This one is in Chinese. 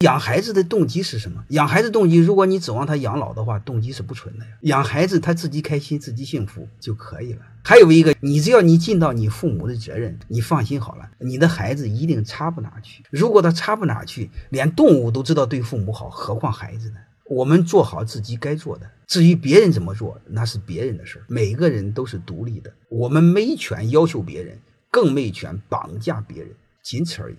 养孩子的动机是什么？养孩子动机，如果你指望他养老的话，动机是不纯的呀。养孩子他自己开心、自己幸福就可以了。还有一个，你只要你尽到你父母的责任，你放心好了，你的孩子一定差不哪去。如果他差不哪去，连动物都知道对父母好，何况孩子呢？我们做好自己该做的，至于别人怎么做，那是别人的事儿。每个人都是独立的，我们没权要求别人，更没权绑架别人，仅此而已。